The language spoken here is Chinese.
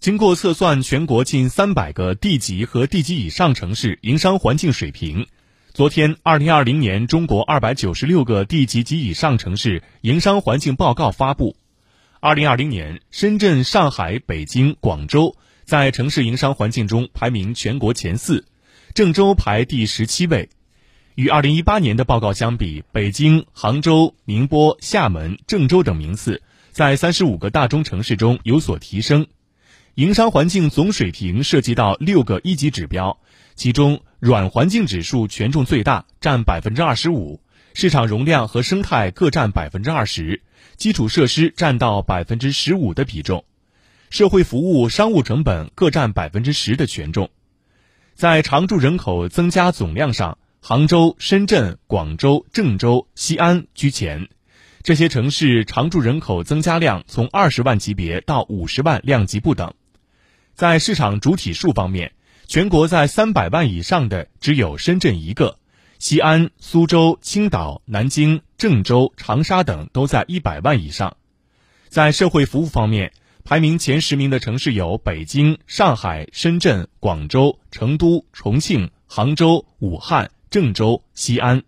经过测算，全国近三百个地级和地级以上城市营商环境水平。昨天，二零二零年中国二百九十六个地级及以上城市营商环境报告发布。二零二零年，深圳、上海、北京、广州在城市营商环境中排名全国前四，郑州排第十七位。与二零一八年的报告相比，北京、杭州、宁波、厦门、郑州等名次在三十五个大中城市中有所提升。营商环境总水平涉及到六个一级指标，其中软环境指数权重最大，占百分之二十五，市场容量和生态各占百分之二十。基础设施占到百分之十五的比重，社会服务、商务成本各占百分之十的权重。在常住人口增加总量上，杭州、深圳、广州、郑州、西安居前。这些城市常住人口增加量从二十万级别到五十万量级不等。在市场主体数方面，全国在三百万以上的只有深圳一个。西安、苏州、青岛、南京、郑州、长沙等都在一百万以上。在社会服务方面，排名前十名的城市有北京、上海、深圳、广州、成都、重庆、杭州、武汉、郑州、西安。